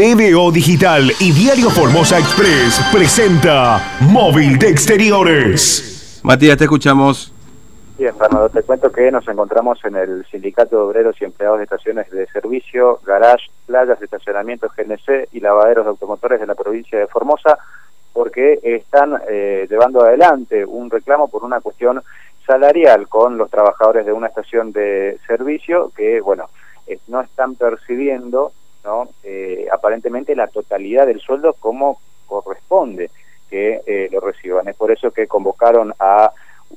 TVO Digital y Diario Formosa Express presenta Móvil de Exteriores. Matías, te escuchamos. Bien, Fernando, te cuento que nos encontramos en el Sindicato de Obreros y Empleados de Estaciones de Servicio, Garage, Playas, Estacionamientos GNC y Lavaderos de Automotores de la provincia de Formosa, porque están eh, llevando adelante un reclamo por una cuestión salarial con los trabajadores de una estación de servicio que, bueno, no están percibiendo no eh, aparentemente la totalidad del sueldo como corresponde que eh, lo reciban. Es por eso que convocaron a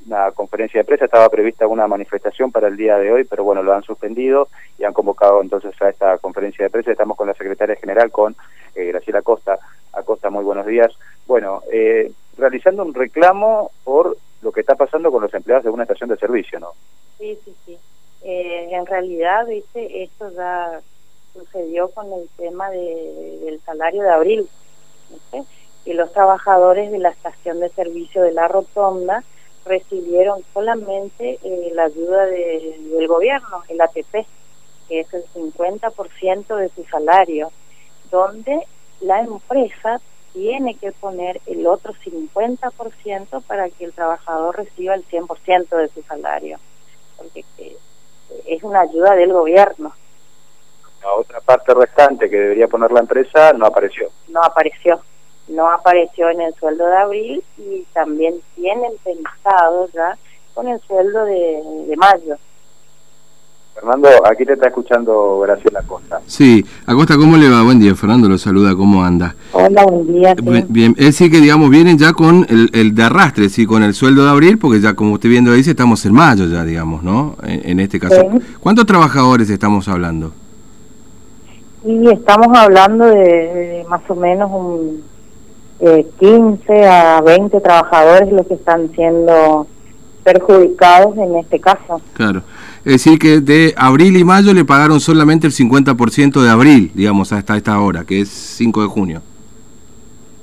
una conferencia de prensa, estaba prevista una manifestación para el día de hoy, pero bueno, lo han suspendido y han convocado entonces a esta conferencia de prensa. Estamos con la secretaria general, con eh, Graciela Costa. Acosta, muy buenos días. Bueno, eh, realizando un reclamo por lo que está pasando con los empleados de una estación de servicio, ¿no? Sí, sí, sí. Eh, en realidad, viste, esto ya sucedió con el tema de, del salario de abril, y los trabajadores de la estación de servicio de la Rotonda recibieron solamente eh, la ayuda del gobierno, el ATP, que es el 50% de su salario, donde la empresa tiene que poner el otro 50% para que el trabajador reciba el 100% de su salario, porque eh, es una ayuda del gobierno. La otra parte restante que debería poner la empresa no apareció. No apareció, no apareció en el sueldo de abril y también tienen pensado ya con el sueldo de mayo. Fernando, aquí te está escuchando Graciela Acosta. Sí, Acosta, ¿cómo le va? Buen día, Fernando lo saluda, ¿cómo anda? Hola, buen día. Bien, es decir que, digamos, vienen ya con el, el, de arrastre, sí, con el sueldo de abril, porque ya, como usted viendo dice, estamos en mayo ya, digamos, ¿no? En, este caso. ¿Cuántos trabajadores estamos hablando? Y estamos hablando de, más o menos un 15 eh, a 20 trabajadores los que están siendo perjudicados en este caso. Claro. Es decir, que de abril y mayo le pagaron solamente el 50% de abril, digamos, hasta esta hora, que es 5 de junio.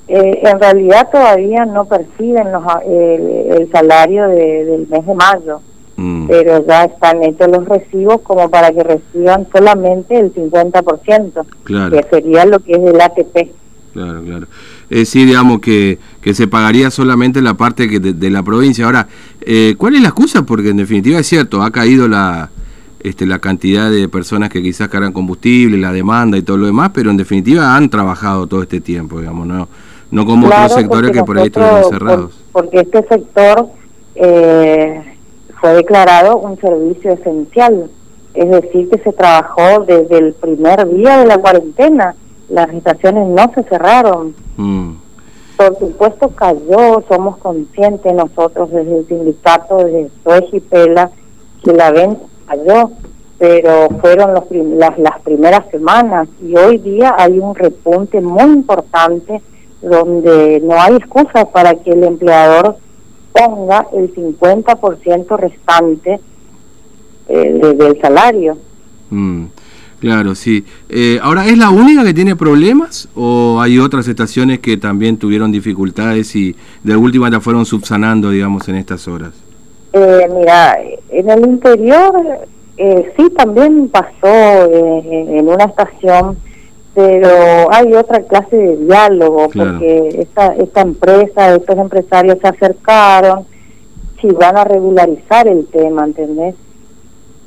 Eh, en realidad todavía no perciben los, el, salario del mes de mayo, mm. pero ya están hechos los recibos como para que reciban solamente el 50%, claro. que sería lo que es el ATP. Claro, claro. Es decir, digamos que, que se pagaría solamente la parte que de, la provincia. Ahora, eh, ¿cuál es la excusa? Porque en definitiva es cierto, ha caído la, este, la cantidad de personas que quizás cargan combustible, la demanda y todo lo demás, pero en definitiva han trabajado todo este tiempo, digamos, no, no como otros sectores que por ahí estuvieron cerrados. porque este sector eh, fue declarado un servicio esencial, es decir, que se trabajó desde el primer día de la cuarentena las estaciones no se cerraron. Mm. Por supuesto cayó, somos conscientes nosotros desde el sindicato, desde y Pela, que la venta cayó, pero fueron los las, las primeras semanas y hoy día hay un repunte muy importante donde no hay excusa para que el empleador ponga el 50% restante eh, del salario. Mm. Claro, sí. Eh, ahora, ¿es la única que tiene problemas o hay otras estaciones que también tuvieron dificultades y de última la fueron subsanando, digamos, en estas horas? Eh, mira, en el interior eh, sí también pasó eh, en una estación, pero hay otra clase de diálogo porque esta, esta empresa, estos empresarios se acercaron, si van a regularizar el tema, ¿entendés?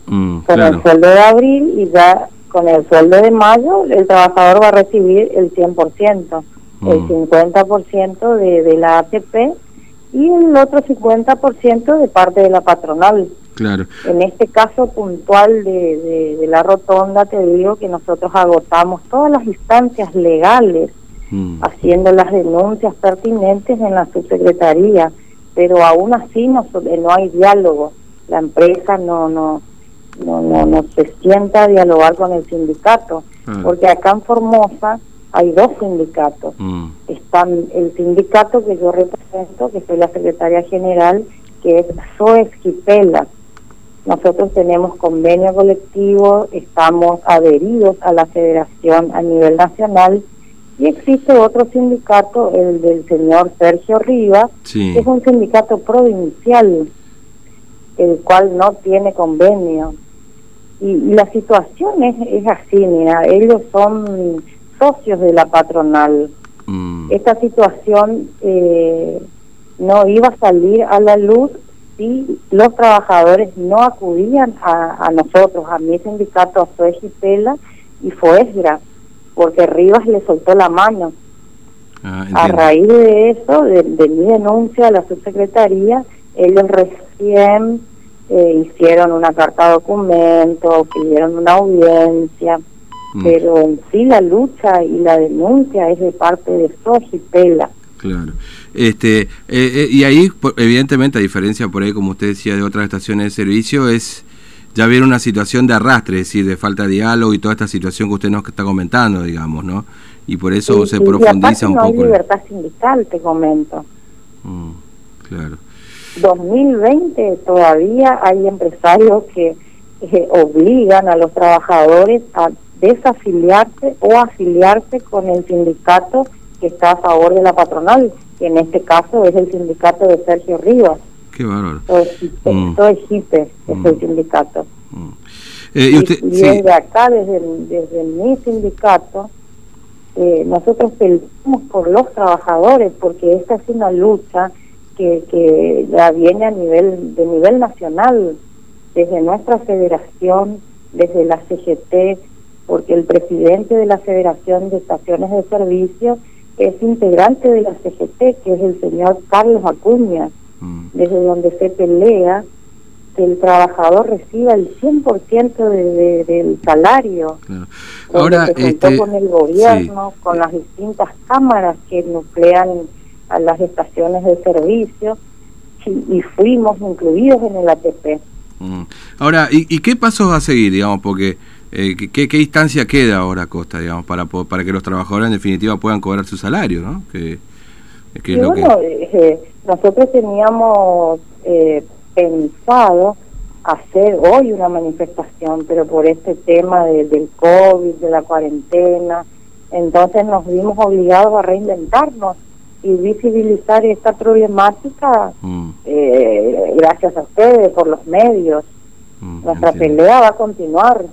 Mm, Con el sueldo de abril y ya con el sueldo de mayo el trabajador va a recibir el 100%, el 50% mm. de, de la ATP y el otro 50% de parte de la patronal. Claro. En este caso puntual de, de, la rotonda te digo que nosotros agotamos todas las instancias legales mm. haciendo las denuncias pertinentes en la subsecretaría, pero aún así no, no hay diálogo. La empresa no no no, no, no se sienta a dialogar con el sindicato, ah. porque acá en Formosa hay dos sindicatos. Mm. Están el sindicato que yo represento, que soy la secretaria general, que es SOES Nosotros tenemos convenio colectivo, estamos adheridos a la federación a nivel nacional y existe otro sindicato, el del señor Sergio Rivas, que es un sindicato provincial, el cual no tiene convenio y, la situación es, es así, mira, ellos son socios de la patronal. Mm. Esta situación eh, no iba a salir a la luz si los trabajadores no acudían a, a nosotros, a mi sindicato, a Suez y Pela y Foesgra, porque Rivas le soltó la mano. Ah, A raíz de eso, de, de mi denuncia a la subsecretaría, ellos recién eh, hicieron una carta documento, pidieron una audiencia, Mm. pero en sí la lucha y la denuncia es de parte de SOS y Pela. Claro. Este, eh, eh, y ahí, evidentemente, a diferencia por ahí, como usted decía, de otras estaciones de servicio, es ya viene una situación de arrastre, es decir, de falta de diálogo y toda esta situación que usted nos está comentando, digamos, ¿no? Y por eso se y- profundiza un no hay poco. libertad sindical, te comento. Mm, claro. 2020 todavía hay empresarios que eh, obligan a los trabajadores a desafiliarse o afiliarse con el sindicato que está a favor de la patronal, que en este caso es el sindicato de Sergio Rivas. Qué bárbaro. Soejipe, Mm. Soejipe es Mm. el sindicato. Mm. Eh, y usted, y sí, desde acá, desde, desde mi sindicato, eh, nosotros peleamos por los trabajadores, porque esta es una lucha que, que ya viene a nivel de nivel nacional, desde nuestra federación, desde la CGT, porque el presidente de la Federación de Estaciones de Servicio es integrante de la CGT, que es el señor Carlos Acuña, mm, desde donde se pelea que el trabajador reciba el 100% de, de- del salario. claro. Ahora, se este, con el gobierno, con las distintas cámaras que nuclean a las estaciones de servicio y, y fuimos incluidos en el ATP. Mm. Ahora, ¿y, y qué pasos va a seguir, digamos? Porque, eh, ¿qué- ¿qué, instancia queda ahora, Costa, digamos, para, para que los trabajadores en definitiva puedan cobrar su salario, ¿no? Que, que Y es lo bueno, que... eh, nosotros teníamos eh, pensado hacer hoy una manifestación, pero por este tema de- del COVID, de la cuarentena, entonces nos vimos obligados a reinventarnos y visibilizar esta problemática Mm, eh, gracias a ustedes por los medios. mm, Nuestra entiendo. pelea va a continuar.